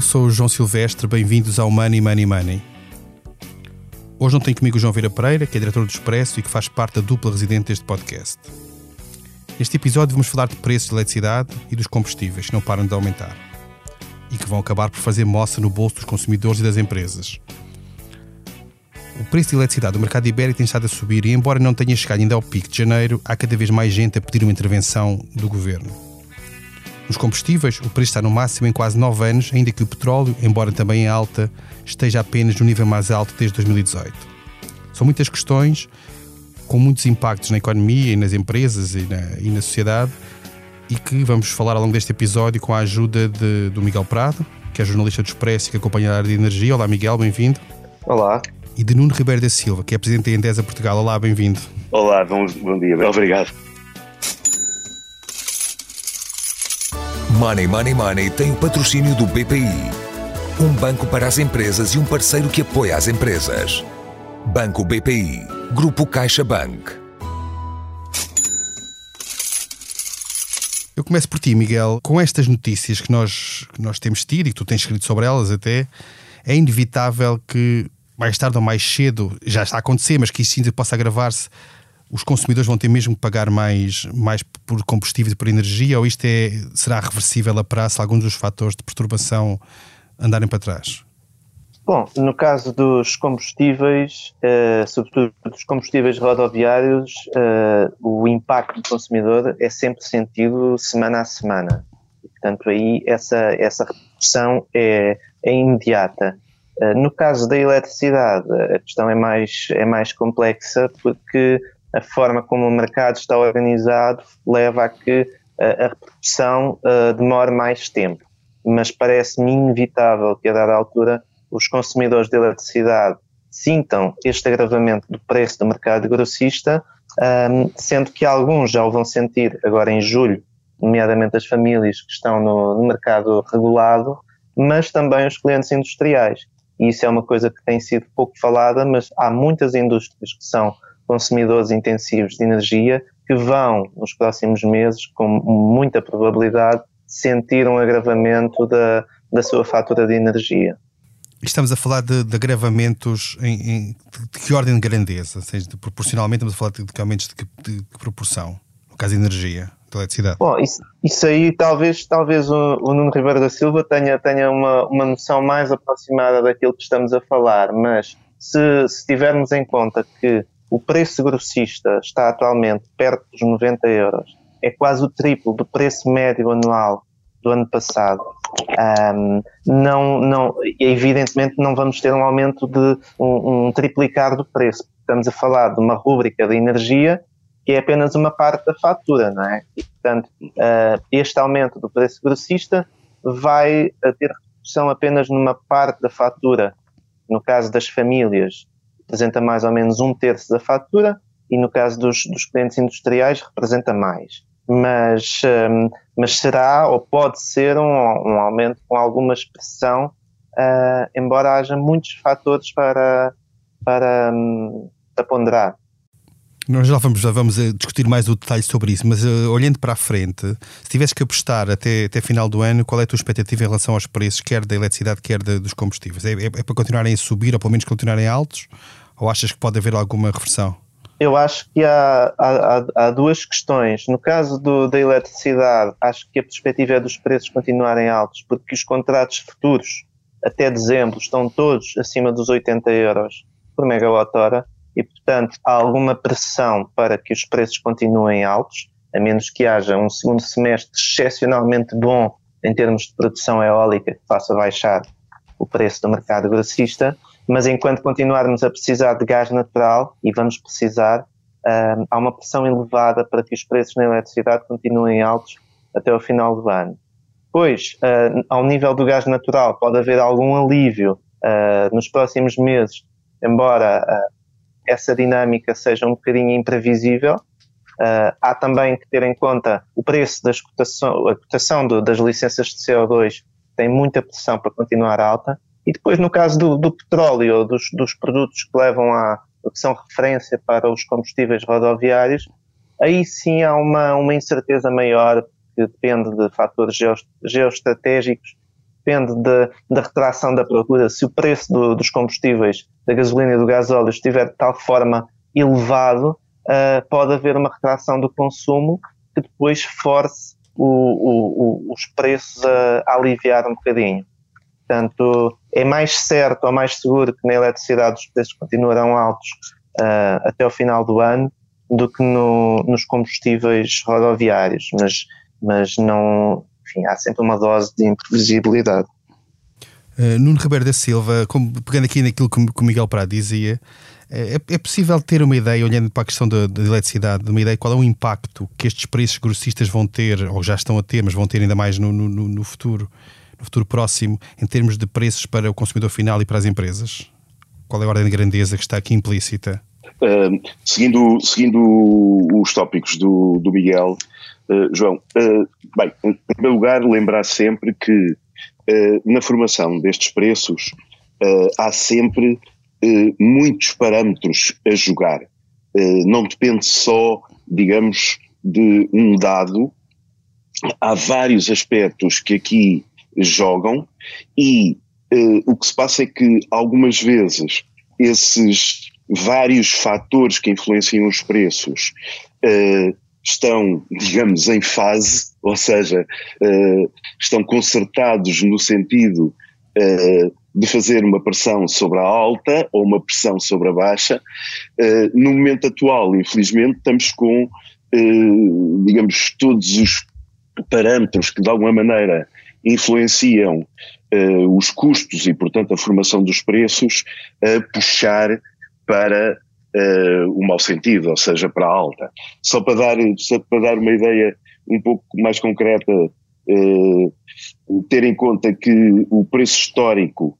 Eu sou o João Silvestre, bem-vindos ao Money Money Money. Hoje não tenho comigo o João Vieira Pereira, que é diretor do Expresso e que faz parte da dupla residente deste podcast. Neste episódio vamos falar de preços de eletricidade e dos combustíveis, que não param de aumentar e que vão acabar por fazer moça no bolso dos consumidores e das empresas. O preço de eletricidade do mercado ibérico tem estado a subir e, embora não tenha chegado ainda ao pico de janeiro, há cada vez mais gente a pedir uma intervenção do governo. Nos combustíveis, o preço está no máximo em quase 9 anos, ainda que o petróleo, embora também em alta, esteja apenas no nível mais alto desde 2018. São muitas questões, com muitos impactos na economia e nas empresas e na, e na sociedade, e que vamos falar ao longo deste episódio com a ajuda de, do Miguel Prado, que é jornalista do Expresso e que acompanha a área de energia. Olá, Miguel, bem-vindo. Olá. E de Nuno Ribeiro da Silva, que é presidente da Endesa Portugal. Olá, bem-vindo. Olá, bom, bom dia, obrigado. Money Money Money tem o patrocínio do BPI, um banco para as empresas e um parceiro que apoia as empresas. Banco BPI, Grupo CaixaBank. Eu começo por ti, Miguel. Com estas notícias que nós, que nós temos tido e que tu tens escrito sobre elas até, é inevitável que mais tarde ou mais cedo, já está a acontecer, mas que isso ainda possa agravar-se, os consumidores vão ter mesmo que pagar mais, mais por combustível e por energia, ou isto é, será reversível a prazo alguns dos fatores de perturbação andarem para trás? Bom, no caso dos combustíveis, uh, sobretudo dos combustíveis rodoviários, uh, o impacto do consumidor é sempre sentido semana a semana. Portanto, aí essa, essa redução é, é imediata. Uh, no caso da eletricidade, a questão é mais, é mais complexa porque a forma como o mercado está organizado leva a que a repercussão uh, demore mais tempo. Mas parece-me inevitável que, a dada altura, os consumidores de eletricidade sintam este agravamento do preço do mercado grossista, um, sendo que alguns já o vão sentir agora em julho, nomeadamente as famílias que estão no mercado regulado, mas também os clientes industriais. E isso é uma coisa que tem sido pouco falada, mas há muitas indústrias que são consumidores intensivos de energia que vão, nos próximos meses, com muita probabilidade, sentir um agravamento da, da sua fatura de energia. Estamos a falar de, de agravamentos em, em, de que ordem de grandeza? Ou seja, de, proporcionalmente estamos a falar de, de aumentos de que, de que proporção? No caso de energia, de eletricidade. Bom, isso, isso aí talvez, talvez o, o, Nuno Ribeiro da Silva tenha, tenha uma, uma noção mais aproximada daquilo que estamos a falar, mas se, se tivermos em conta que o preço grossista está atualmente perto dos 90 euros, é quase o triplo do preço médio anual do ano passado. Um, não, não, evidentemente não vamos ter um aumento de um, um triplicar do preço. Estamos a falar de uma rúbrica de energia que é apenas uma parte da fatura, não é? E, portanto, uh, este aumento do preço grossista vai ter redução apenas numa parte da fatura. No caso das famílias, representa mais ou menos um terço da fatura e no caso dos, dos clientes industriais representa mais. Mas, um, mas será ou pode ser um, um aumento com alguma expressão, uh, embora haja muitos fatores para, para, um, para ponderar. Nós já vamos, já vamos eh, discutir mais o detalhe sobre isso, mas uh, olhando para a frente, se tivesse que apostar até, até final do ano, qual é a tua expectativa em relação aos preços, quer da eletricidade, quer de, dos combustíveis? É, é, é, para continuarem a subir ou pelo menos continuarem altos? Ou achas que pode haver alguma reversão? Eu acho que há, há, há duas questões. No caso do, da eletricidade, acho que a perspectiva é dos preços continuarem altos, porque os contratos futuros até dezembro estão todos acima dos 80 euros por megawatt-hora e, portanto, há alguma pressão para que os preços continuem altos, a menos que haja um segundo semestre excepcionalmente bom em termos de produção eólica que faça baixar o preço do mercado grossista mas enquanto continuarmos a precisar de gás natural, e vamos precisar, uh, há uma pressão elevada para que os preços na eletricidade continuem altos até o final do ano. Pois, uh, ao nível do gás natural, pode haver algum alívio uh, nos próximos meses, embora essa dinâmica seja um bocadinho imprevisível. há também que ter em conta o preço das cotação, a cotação do, das licenças de CO2 tem muita pressão para continuar alta e depois, no caso do, do petróleo, dos, dos produtos que levam a, que são referência para os combustíveis rodoviários, aí sim há uma, uma incerteza maior que depende de fatores geoestratégicos depende de, da retração da procura. Se o preço do, dos combustíveis, da gasolina e do gasóleo estiver de tal forma elevado, uh, pode haver uma retração do consumo que depois force o, o, os preços a, a, aliviar um bocadinho. Portanto, é mais certo ou mais seguro que na eletricidade os preços continuarão altos uh, até o final do ano do que no, nos combustíveis rodoviários, mas, mas não, enfim, há sempre uma dose de imprevisibilidade. Uh, Nuno Ribeiro da Silva, como, pegando aqui naquilo que, que o Miguel Prado dizia, é, é, possível ter uma ideia, olhando para a questão da, da eletricidade, uma ideia qual é o impacto que estes preços grossistas vão ter, ou já estão a ter, mas vão ter ainda mais no, no, no futuro, no futuro próximo, em termos de preços para o consumidor final e para as empresas? Qual é a ordem de grandeza que está aqui implícita? Uh, seguindo, seguindo os tópicos do, do Miguel, uh, João, uh, bem, em primeiro lugar, lembrar sempre que na formação destes preços há sempre muitos parâmetros a jogar. não depende só, digamos, de um dado. Há vários aspectos que aqui jogam e o que se passa é que algumas vezes esses vários fatores que influenciam os preços uh, estão, digamos, em fase, ou seja, uh, estão consertados no sentido uh, de fazer uma pressão sobre a alta ou uma pressão sobre a baixa. no momento atual, infelizmente, estamos com, digamos, todos os parâmetros que de alguma maneira influenciam uh, os custos e, portanto, a formação dos preços a puxar para uh, o mau sentido, ou seja, para a alta. Só para dar, só para dar uma ideia um pouco mais concreta, uh, ter em conta que o preço histórico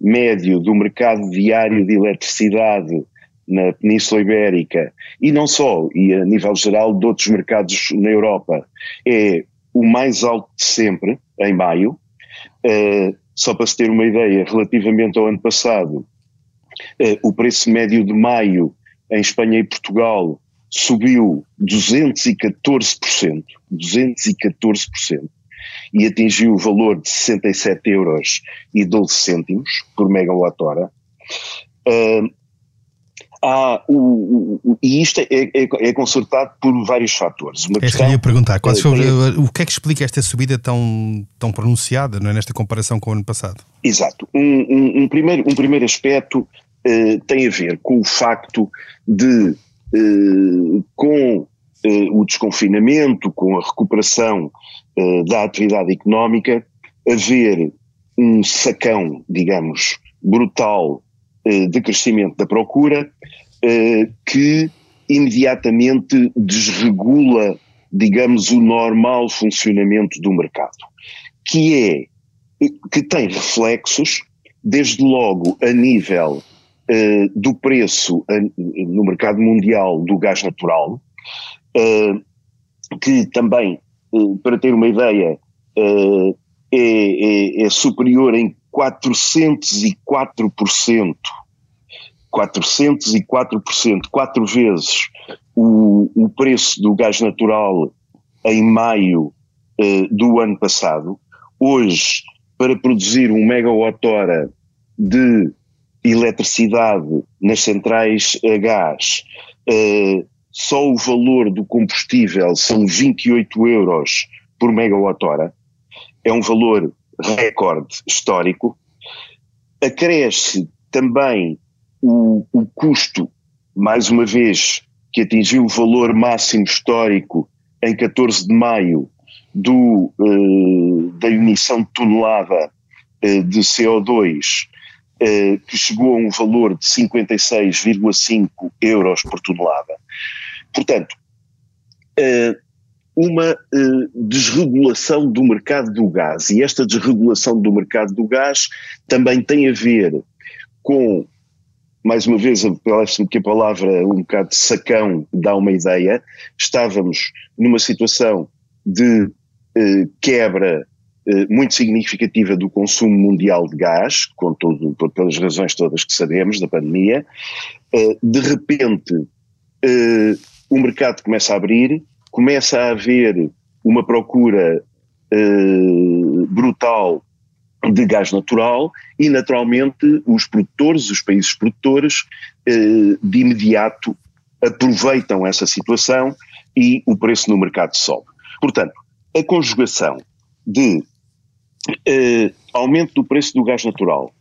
médio do mercado diário de eletricidade na Península Ibérica e não só, e a nível geral de outros mercados na Europa, é o mais alto de sempre, em maio. Uh, só para se ter uma ideia, relativamente ao ano passado, eh, o preço médio de maio em Espanha e Portugal subiu 214%, 214%, e atingiu o valor de 67 euros e 12 cêntimos por megawatt-hora. Uh, há o, o, e isto é, é, é, consertado por vários fatores. Uma é questão, que eu ia perguntar, qual, é, o que é que explica esta subida tão, tão pronunciada não é, nesta comparação com o ano passado? Exato. Um, um, um primeiro, um primeiro aspecto eh, tem a ver com o facto de, eh, com eh, o desconfinamento, com a recuperação da atividade económica, haver um sacão, digamos, brutal de crescimento da procura que imediatamente desregula, digamos, o normal funcionamento do mercado, que é que tem reflexos desde logo a nível uh, do preço no mercado mundial do gás natural, que também, para ter uma ideia, é, é, é, superior em 404%, 404%, quatro vezes o, o preço do gás natural em maio do ano passado. Hoje, para produzir um megawatt-hora de eletricidade nas centrais a gás, uh, só o valor do combustível são 28 euros por megawatt-hora, é um valor recorde histórico. Acresce também o, o custo, mais uma vez, que atingiu o valor máximo histórico em 14 de maio do, uh, da emissão de tonelada de CO2 eh, que chegou a um valor de 56,5 euros por tonelada. Portanto, eh, uma eh, desregulação do mercado do gás, e esta desregulação do mercado do gás também tem a ver com, mais uma vez, parece-me que a palavra um bocado de sacão dá uma ideia, estávamos numa situação de quebra eh, muito significativa do consumo mundial de gás, com todo, pelas razões todas que sabemos da pandemia. Eh, de repente, eh, o mercado começa a abrir, começa a haver uma procura brutal de gás natural e, naturalmente, os produtores, os países produtores, de imediato aproveitam essa situação e o preço no mercado sobe. Portanto, a conjugação de eh, aumento do preço do gás natural,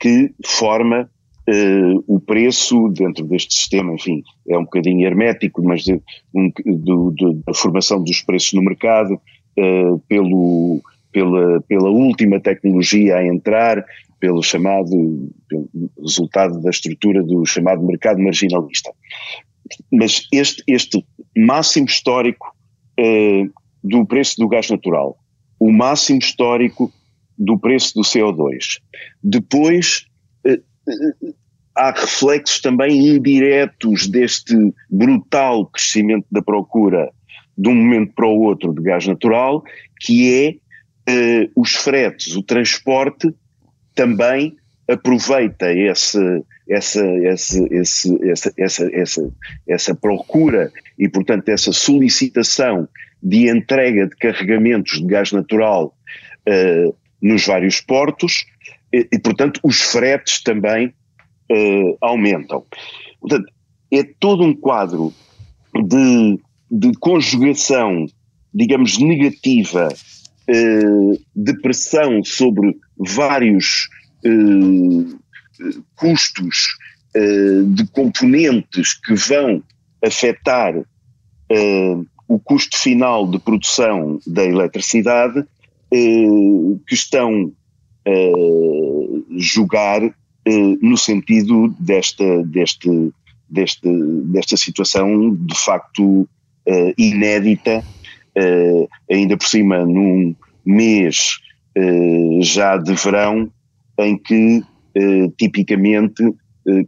que forma eh, o preço dentro deste sistema, enfim, é um bocadinho hermético, mas de, um, do, do, da formação dos preços no mercado, eh, pelo, pela, pela última tecnologia a entrar, pelo chamado pelo resultado da estrutura do chamado mercado marginalista. Mas este, este máximo histórico eh, do preço do gás natural, o máximo histórico do preço do CO2. Depois, há reflexos também indiretos deste brutal crescimento da procura de um momento para o outro de gás natural, que é eh, os fretes, o transporte também aproveita esse, essa, esse, esse, essa, essa, essa, essa procura e, portanto, essa solicitação de entrega de carregamentos de gás natural uh, nos vários portos e, e, portanto, os fretes também uh, aumentam. Portanto, é todo um quadro de, de conjugação, digamos, negativa, uh, de pressão sobre vários custos de componentes que vão afetar o custo final de produção da eletricidade que estão a eh, jogar eh, no sentido desta, deste, deste, desta situação de facto eh, inédita, ainda por cima num mês já de verão em que tipicamente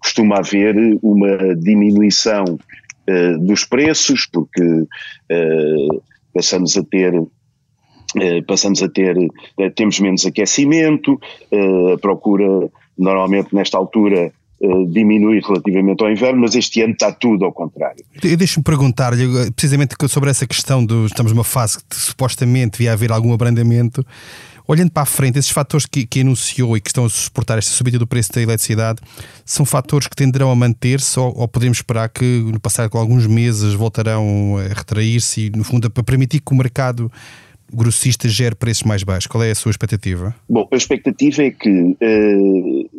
costuma haver uma diminuição uh, dos preços, porque uh, passamos a ter Uh, passamos a ter, uh, temos menos aquecimento, uh, a procura normalmente nesta altura diminui relativamente ao inverno, mas este ano está tudo ao contrário. Deixa-me perguntar-lhe precisamente sobre essa questão do estamos numa fase que supostamente devia haver algum abrandamento. Olhando para a frente, esses fatores que, que anunciou e que estão a suportar esta subida do preço da eletricidade são fatores que tenderão a manter-se ou, ou podemos esperar que no passado com alguns meses voltarão a retrair-se e, no fundo, para permitir que o mercado grossista gere preços mais baixos? Qual é a sua expectativa? Bom, a expectativa é que uh,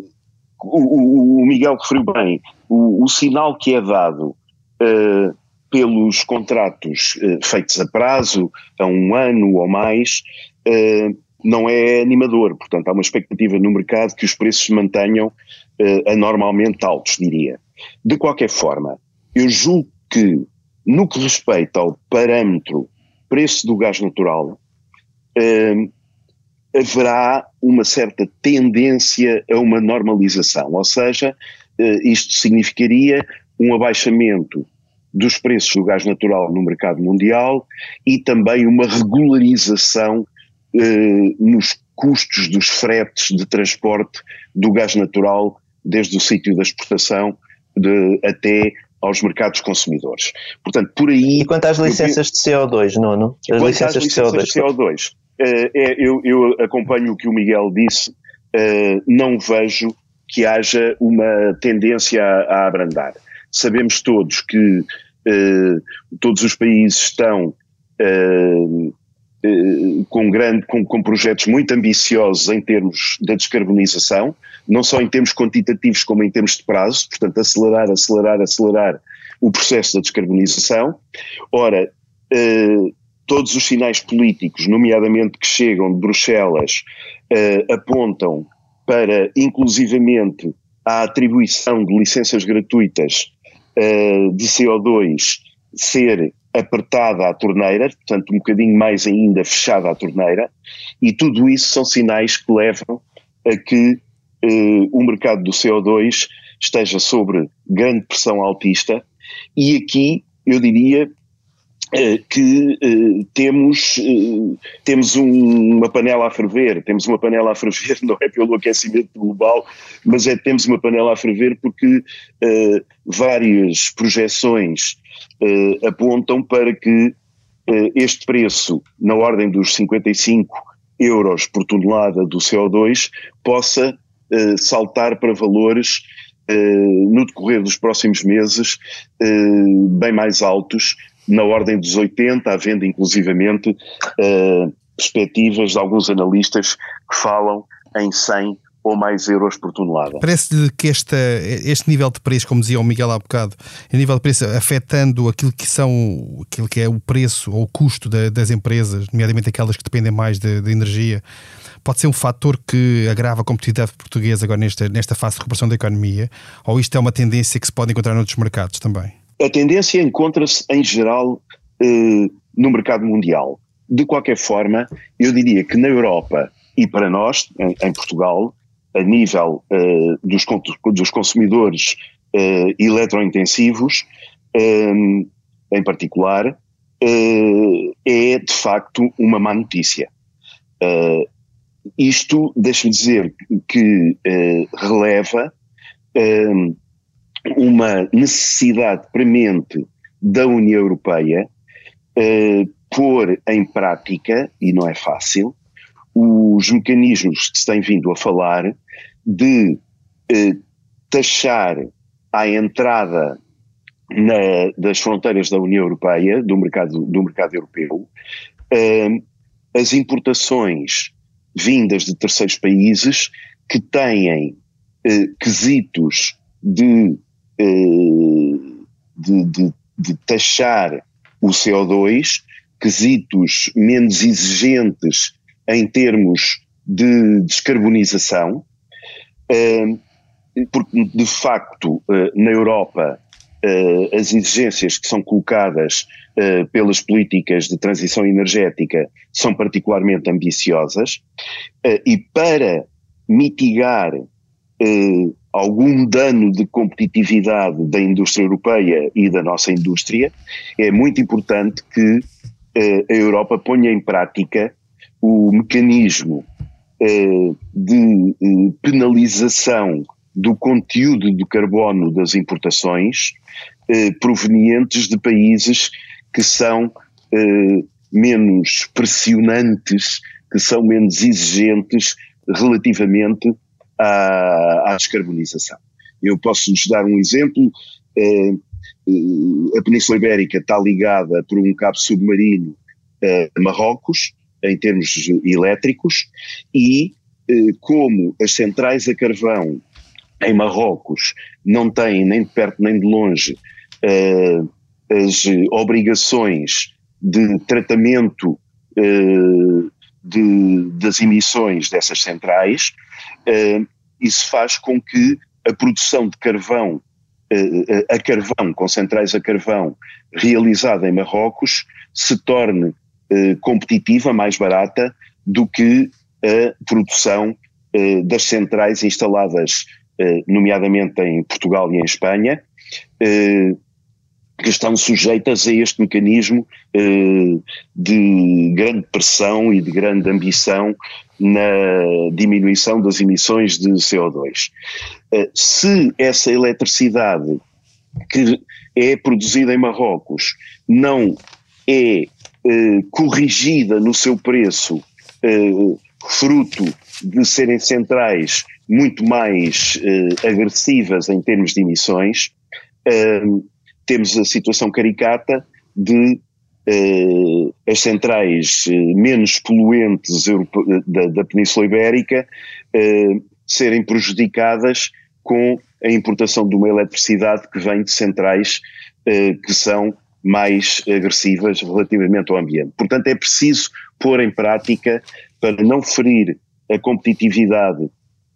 o, o, Miguel referiu bem, o, o, sinal que é dado uh, pelos contratos uh, feitos a prazo, a um ano ou mais, não é animador. Portanto, há uma expectativa no mercado que os preços se mantenham anormalmente altos, diria. De qualquer forma, eu julgo que, no que respeita ao parâmetro preço do gás natural, uh, haverá uma certa tendência a uma normalização. Ou seja, uh, isto significaria um abaixamento dos preços do gás natural no mercado mundial e também uma regularização eh, nos custos dos fretes de transporte do gás natural desde o sítio da exportação de, até aos mercados consumidores. Portanto, por aí. E quanto às licenças de CO2, Nuno? As licenças, licenças de CO2. De CO2 uh, é, eu, eu, acompanho o que o Miguel disse, uh, não vejo que haja uma tendência a, a abrandar. Sabemos todos que uh, todos os países estão eh, com, grande, com, com, projetos muito ambiciosos em termos da descarbonização, não só em termos quantitativos como em termos de prazo, portanto acelerar, acelerar, acelerar o processo da descarbonização. Ora, eh, todos os sinais políticos, nomeadamente que chegam de Bruxelas, eh, apontam para, inclusivamente, a atribuição de licenças gratuitas eh, de CO2 ser apertada à torneira, portanto um bocadinho mais ainda fechada à torneira, e tudo isso são sinais que levam a que eh, o mercado do CO2 esteja sobre grande pressão altista, e aqui eu diria que eh, temos, eh, temos um, uma panela a ferver, temos uma panela a ferver não é pelo aquecimento global, mas é temos uma panela a ferver porque várias projeções apontam para que este preço, na ordem dos 55 euros por tonelada do CO2, possa saltar para valores no decorrer dos próximos meses bem mais altos, na ordem dos 80, havendo inclusivamente perspectivas de alguns analistas que falam em 100 ou mais euros por tonelada. Parece-lhe que esta, este nível de preço, como dizia o Miguel há bocado, o nível de preço afetando aquilo que são aquilo que é o preço ou o custo da, das empresas, nomeadamente aquelas que dependem mais de, de, energia, pode ser um fator que agrava a competitividade portuguesa agora nesta, nesta fase de recuperação da economia, ou isto é uma tendência que se pode encontrar noutros mercados também? A tendência encontra-se em geral eh, no mercado mundial. De qualquer forma, eu diria que na Europa e para nós, em, em Portugal, a nível uh, dos, dos, consumidores uh, eletrointensivos, um, em particular, uh, é de facto uma má notícia. isto, deixa-me dizer, que releva uma necessidade premente da União Europeia pôr em prática, e não é fácil, os mecanismos que se tem vindo a falar de eh, taxar a entrada na, das fronteiras da União Europeia, do mercado, do mercado europeu, eh, as importações vindas de terceiros países que têm eh, quesitos de, eh, de, de, de taxar o CO2, quesitos menos exigentes em termos de descarbonização, porque de facto eh, na Europa eh, as exigências que são colocadas eh, pelas políticas de transição energética são particularmente ambiciosas e para mitigar algum dano de competitividade da indústria europeia e da nossa indústria, é muito importante que a Europa ponha em prática o mecanismo eh, de eh, penalização do conteúdo de carbono das importações eh, provenientes de países que são menos pressionantes, que são menos exigentes relativamente à, à descarbonização. Eu posso vos dar um exemplo. a Península Ibérica está ligada por um cabo submarino a Marrocos, em termos elétricos e eh, como as centrais a carvão em Marrocos não têm nem de perto nem de longe eh, as obrigações de tratamento eh, de, das emissões dessas centrais, isso faz com que a produção de carvão a carvão, com centrais a carvão, realizada em Marrocos, se torne eh, competitiva, mais barata, do que a produção eh, das centrais instaladas, eh, nomeadamente em Portugal e em Espanha, que estão sujeitas a este mecanismo de grande pressão e de grande ambição na diminuição das emissões de CO2. Se essa eletricidade que é produzida em Marrocos não é eh, corrigida no seu preço, eh, fruto de serem centrais muito mais eh, agressivas em termos de emissões, temos a situação caricata de as centrais menos poluentes da, da Península Ibérica serem prejudicadas com a importação de uma eletricidade que vem de centrais que são mais agressivas relativamente ao ambiente. Portanto, é preciso pôr em prática, para não ferir a competitividade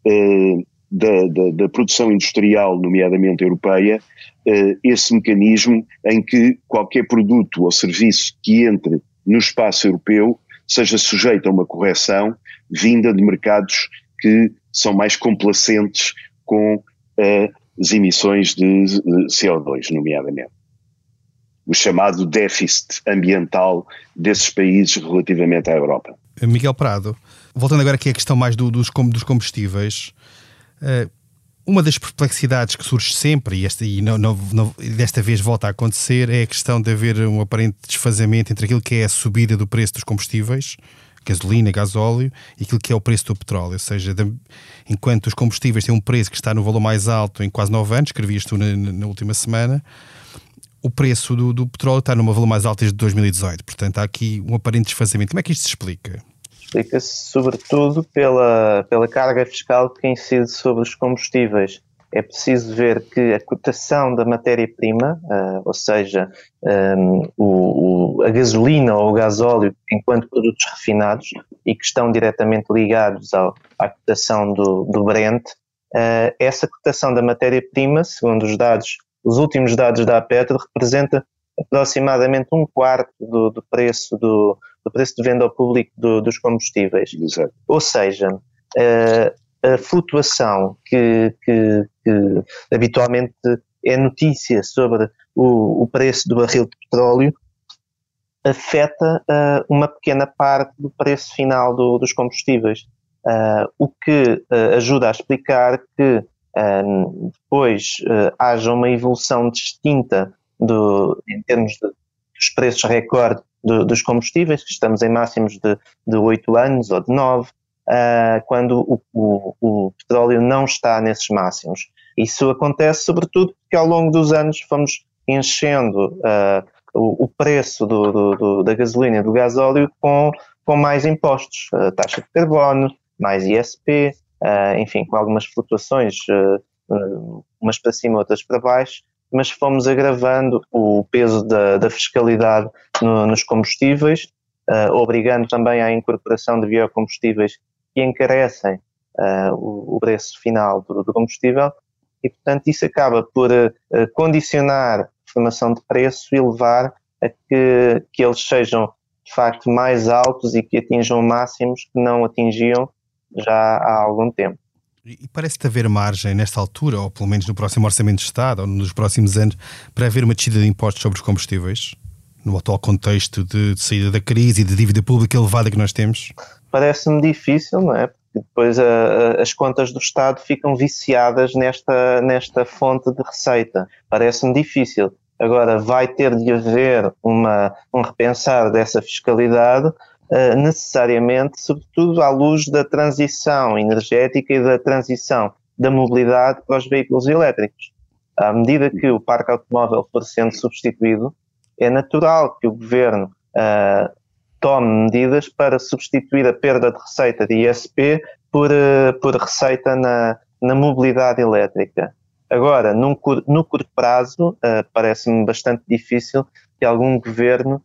eh, da, da, da, produção industrial, nomeadamente europeia, eh, esse mecanismo em que qualquer produto ou serviço que entre no espaço europeu seja sujeito a uma correção vinda de mercados que são mais complacentes com eh, as emissões de CO2, nomeadamente o chamado déficit ambiental desses países relativamente à Europa. Miguel Prado, voltando agora aqui à questão mais do, dos, dos combustíveis, uma das perplexidades que surge sempre, e, esta, e desta vez volta a acontecer, é a questão de haver um aparente desfazamento entre aquilo que é a subida do preço dos combustíveis, gasolina, gasóleo, e aquilo que é o preço do petróleo. Ou seja, de, enquanto os combustíveis têm um preço que está no valor mais alto em quase 9 anos, escrevias tu na, na última semana, o preço do, do petróleo está numa valor mais alto desde 2018. Portanto, há aqui um aparente desfazamento. Como é que isto se explica? Explica-se sobretudo pela, pela carga fiscal que incide sobre os combustíveis. É preciso ver que a cotação da matéria-prima, uh, ou seja, um, ehm, o, o, a gasolina ou o gasóleo enquanto produtos refinados e que estão diretamente ligados ao, à cotação do, do Brent, uh, essa cotação da matéria-prima, segundo os dados, os últimos dados da Petro, representa aproximadamente um quarto do, do preço do, do, preço de venda ao público do, dos combustíveis. Exato. Ou seja, a, a flutuação que, que, que, habitualmente é notícia sobre o, o, preço do barril de petróleo afeta uh, uma pequena parte do preço final do, dos combustíveis. Uh, o que uh, ajuda a explicar que depois haja uma evolução distinta do, em termos de, dos preços recorde do, dos combustíveis, que estamos em máximos de, de 8 anos ou de 9, uh, ah, quando o, o, o, petróleo não está nesses máximos. Isso acontece sobretudo porque ao longo dos anos fomos enchendo uh, o, o, preço do, do, da gasolina e do gasóleo com, com mais impostos, uh, taxa de carbono, mais ISP, enfim, com algumas flutuações, umas para cima, outras para baixo, mas fomos agravando o peso da, da fiscalidade no, nos combustíveis, uh, obrigando também à incorporação de biocombustíveis que encarecem uh, o, o, preço final do, do, combustível e, portanto, isso acaba por uh, condicionar a formação de preço e levar a que, que eles sejam, de facto, mais altos e que atinjam máximos que não atingiam já há algum tempo. E parece-te haver margem nesta altura, ou pelo menos no próximo Orçamento de Estado, ou nos próximos anos, para haver uma descida de impostos sobre os combustíveis? No atual contexto de, de saída da crise e de dívida pública elevada que nós temos? Parece-me difícil, não é? Porque depois a, a, as contas do Estado ficam viciadas nesta, nesta fonte de receita. Parece-me difícil. Agora, vai ter de haver uma, um repensar dessa fiscalidade eh, necessariamente, sobretudo à luz da transição energética e da transição da mobilidade para os veículos elétricos. À medida que o parque automóvel for sendo substituído, é natural que o governo uh, tome medidas para substituir a perda de receita de ISP por, uh, por receita na, na mobilidade elétrica. Agora, num, no curto prazo, uh, parece-me bastante difícil que algum governo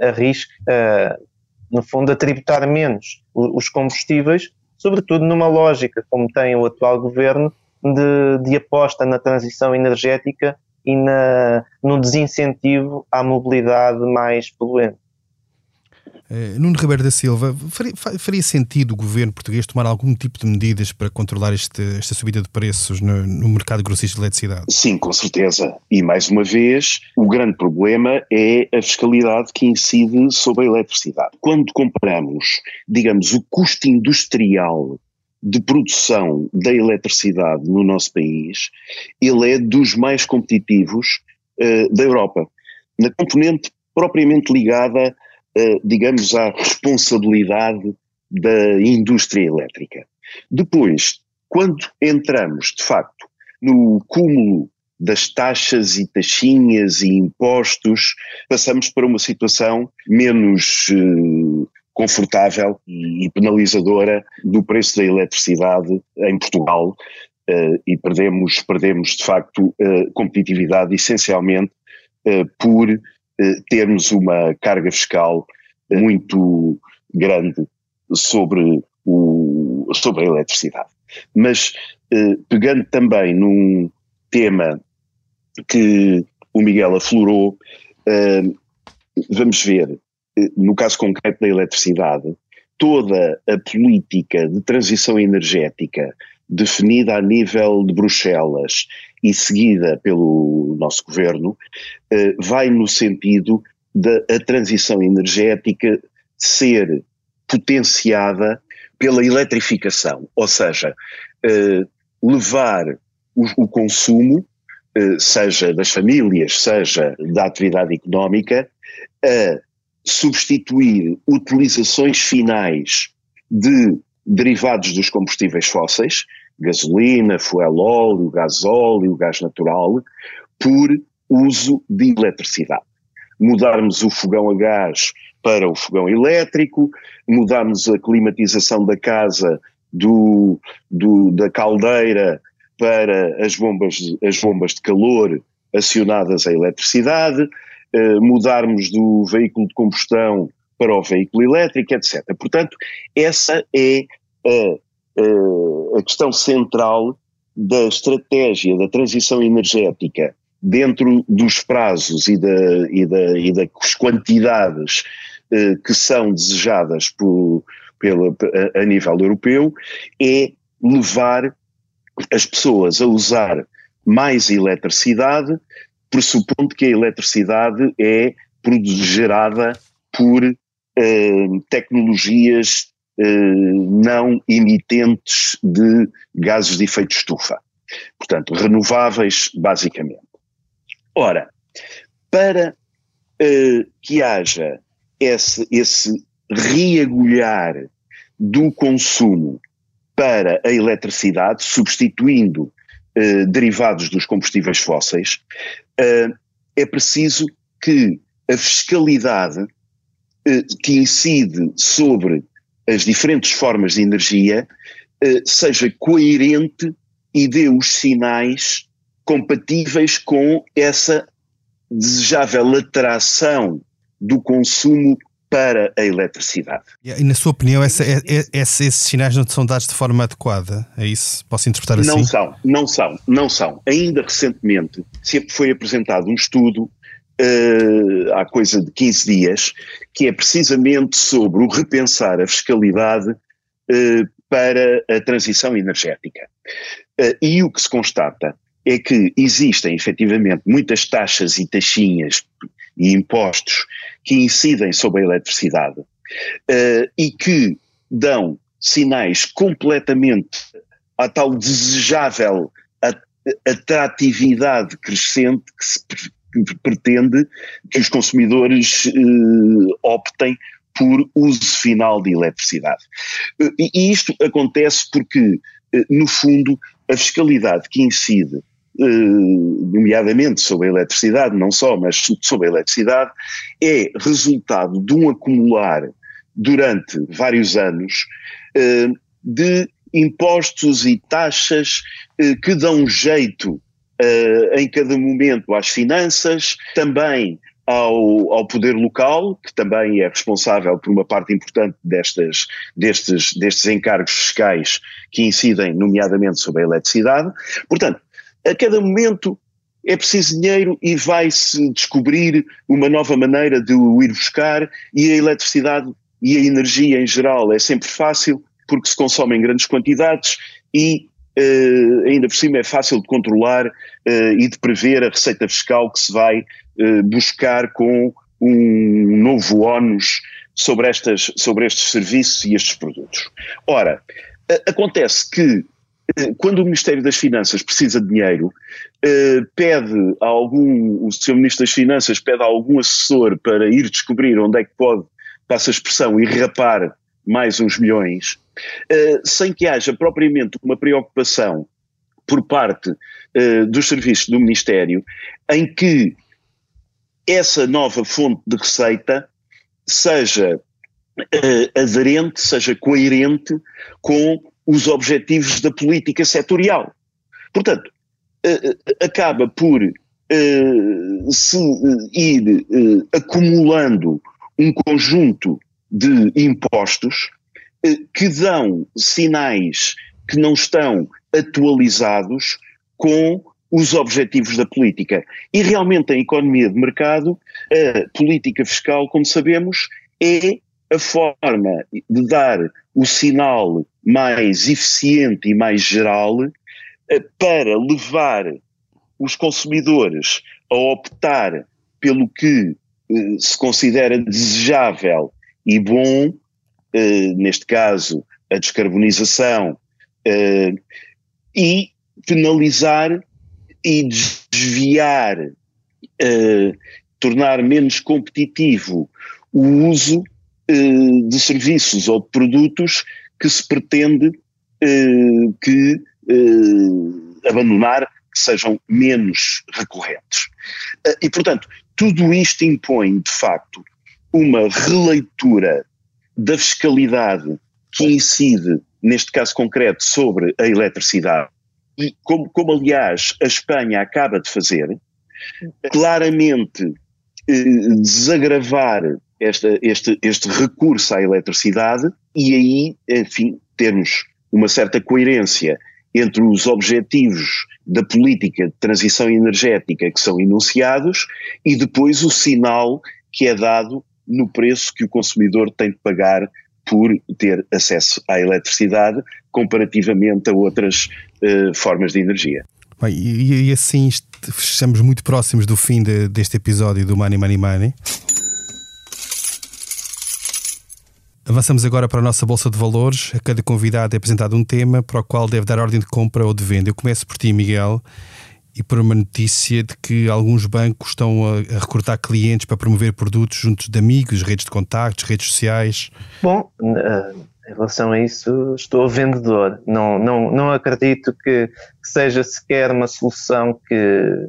arrisque, uh, no fundo, a tributar menos os combustíveis, sobretudo numa lógica, como tem o atual governo, de, de aposta na transição energética e na, no desincentivo à mobilidade mais poluente. Uh, Nuno Ribeiro da Silva, faria, faria, sentido o governo português tomar algum tipo de medidas para controlar este, esta subida de preços no, no, mercado grossista de eletricidade? Sim, com certeza. E mais uma vez, o grande problema é a fiscalidade que incide sobre a eletricidade. Quando comparamos, digamos, o custo industrial de produção da eletricidade no nosso país, ele é dos mais competitivos uh, da Europa. Na componente propriamente ligada eh, digamos, à responsabilidade da indústria elétrica. Depois, quando entramos, de facto, no cúmulo das taxas e taxinhas e impostos, passamos para uma situação menos uh, confortável e penalizadora do preço da eletricidade em Portugal uh, e perdemos, perdemos de facto competitividade essencialmente por eh, termos uma carga fiscal muito grande sobre, o, sobre a eletricidade. Mas eh, pegando também num tema que o Miguel aflorou, eh, vamos ver, no caso concreto da eletricidade, toda a política de transição energética definida a nível de Bruxelas e seguida pelo nosso governo, eh, vai no sentido da transição energética ser potenciada pela eletrificação, ou seja, eh, levar o, o consumo, seja das famílias, seja da atividade económica, a substituir utilizações finais de derivados dos combustíveis fósseis, gasolina, fuel óleo, gasóleo, gás natural, por uso de eletricidade. Mudarmos o fogão a gás para o fogão elétrico, mudarmos a climatização da casa do, do, da caldeira para as bombas, as bombas de calor acionadas à eletricidade, eh, mudarmos do veículo de combustão para o veículo elétrico, etc. Portanto, essa é a, a questão central da estratégia da transição energética dentro dos prazos e, da, e, da, e das quantidades eh, que são desejadas por, pela, a, a nível europeu, é levar as pessoas a usar mais eletricidade, pressupondo que a eletricidade é gerada por tecnologias eh, não emitentes de gases de efeito estufa. Portanto, renováveis, basicamente. Ora, para eh, que haja esse, esse reagulhar do consumo para a eletricidade, substituindo eh, derivados dos combustíveis fósseis, eh, é preciso que a fiscalidade eh, que incide sobre as diferentes formas de energia eh, seja coerente e dê os sinais compatíveis com essa desejável atração do consumo para a eletricidade. E na sua opinião, essa, é, é, esses sinais não são dados de forma adequada? É isso? Posso interpretar assim? Não são, não são, não são. Ainda recentemente foi apresentado um estudo uh, há coisa de 15 dias, que é precisamente sobre o repensar a fiscalidade uh, para a transição energética. Uh, e o que se constata é que existem efetivamente muitas taxas e taxinhas e impostos que incidem sobre a eletricidade uh, e que dão sinais completamente à tal desejável atratividade crescente que se pretende que os consumidores uh, optem por uso final de eletricidade. Uh, e isto acontece porque, no fundo, a fiscalidade que incide nomeadamente sobre a eletricidade, não só, mas sobre a eletricidade, é resultado de um acumular durante vários anos de impostos e taxas que dão jeito em cada momento às finanças, também ao, ao, poder local, que também é responsável por uma parte importante destas, destes, destes encargos fiscais que incidem, nomeadamente, sobre a eletricidade. Portanto, a cada momento é preciso dinheiro e vai-se descobrir uma nova maneira de o ir buscar e a eletricidade e a energia em geral é sempre fácil porque se consome em grandes quantidades e uh, ainda por cima é fácil de controlar uh, e de prever a receita fiscal que se vai uh, buscar com um novo ónus sobre, estas, sobre estes serviços e estes produtos. Ora, acontece que quando o Ministério das Finanças precisa de dinheiro, eh, pede a algum, o Sr. Ministro das Finanças pede a algum assessor para ir descobrir onde é que pode, passa a expressão, e rapar mais uns milhões, eh, sem que haja propriamente uma preocupação por parte eh, dos serviços do Ministério em que essa nova fonte de receita seja aderente, seja coerente com os objetivos da política setorial. Portanto, acaba por se ir acumulando um conjunto de impostos que dão sinais que não estão atualizados com os objetivos da política. E realmente, em economia de mercado, a política fiscal, como sabemos, é a forma de dar o sinal mais eficiente e mais geral eh, para levar os consumidores a optar pelo que eh, se considera desejável e bom, eh, neste caso a descarbonização, e penalizar e desviar, uh, tornar menos competitivo o uso de serviços ou de produtos que se pretende que abandonar, que sejam menos recorrentes. e, portanto, tudo isto impõe, de facto, uma releitura da fiscalidade que incide, neste caso concreto, sobre a eletricidade e como, como aliás a Espanha acaba de fazer, claramente eh, desagravar esta, este, este recurso à eletricidade e aí, enfim, termos uma certa coerência entre os objetivos da política de transição energética que são enunciados e depois o sinal que é dado no preço que o consumidor tem de pagar por ter acesso à eletricidade comparativamente a outras uh, formas de energia. Bem, e, e, assim estamos muito próximos do fim de, deste episódio do Money Money Money. Avançamos agora para a nossa Bolsa de Valores. A cada convidado é apresentado um tema para o qual deve dar ordem de compra ou de venda. Eu começo por ti, Miguel, e por uma notícia de que alguns bancos estão a, a recrutar clientes para promover produtos juntos de amigos, redes de contactos, redes sociais. Bom, uh em relação a isso, estou vendedor. Não, não, não acredito que, que seja sequer uma solução que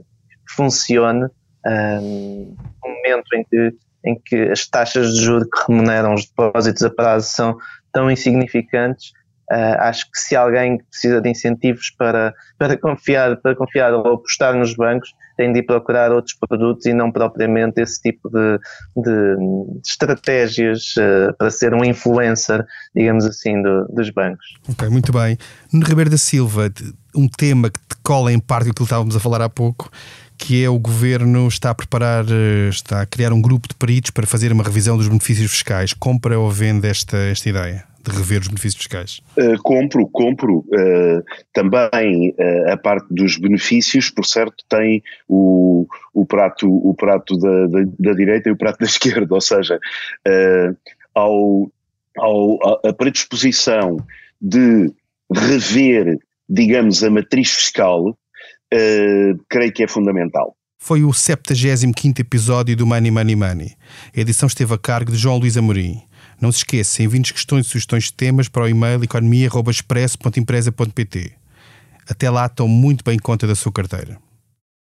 funcione um, no momento em que, em que as taxas de juros que remuneram os depósitos a prazo são tão insignificantes. Uh, acho que se alguém precisa de incentivos para, para, confiar, para confiar ou apostar nos bancos, tem de ir procurar outros produtos e não propriamente esse tipo de, de, estratégias uh, para ser um influencer, digamos assim, do, dos bancos. Ok, muito bem. No Ribeiro da Silva, um tema que cola em parte do que estávamos a falar há pouco, que é o governo está a preparar, eh, está a criar um grupo de peritos para fazer uma revisão dos benefícios fiscais. Compra ou vende esta, esta ideia? De rever os benefícios fiscais? Uh, compro, compro. Uh, também uh, a parte dos benefícios, por certo, tem o, o prato, o prato da, da, da direita e o prato da esquerda, ou seja, ao, ao, a predisposição de rever, digamos, a matriz fiscal, creio que é fundamental. Foi o 75 episódio do Money Money Money. A edição esteve a cargo de João Luís Amorim. Não se esqueça, enviem-nos questões e sugestões de temas para o e-mail economia.expresso.empresa.pt. Até lá, tome muito bem conta da sua carteira.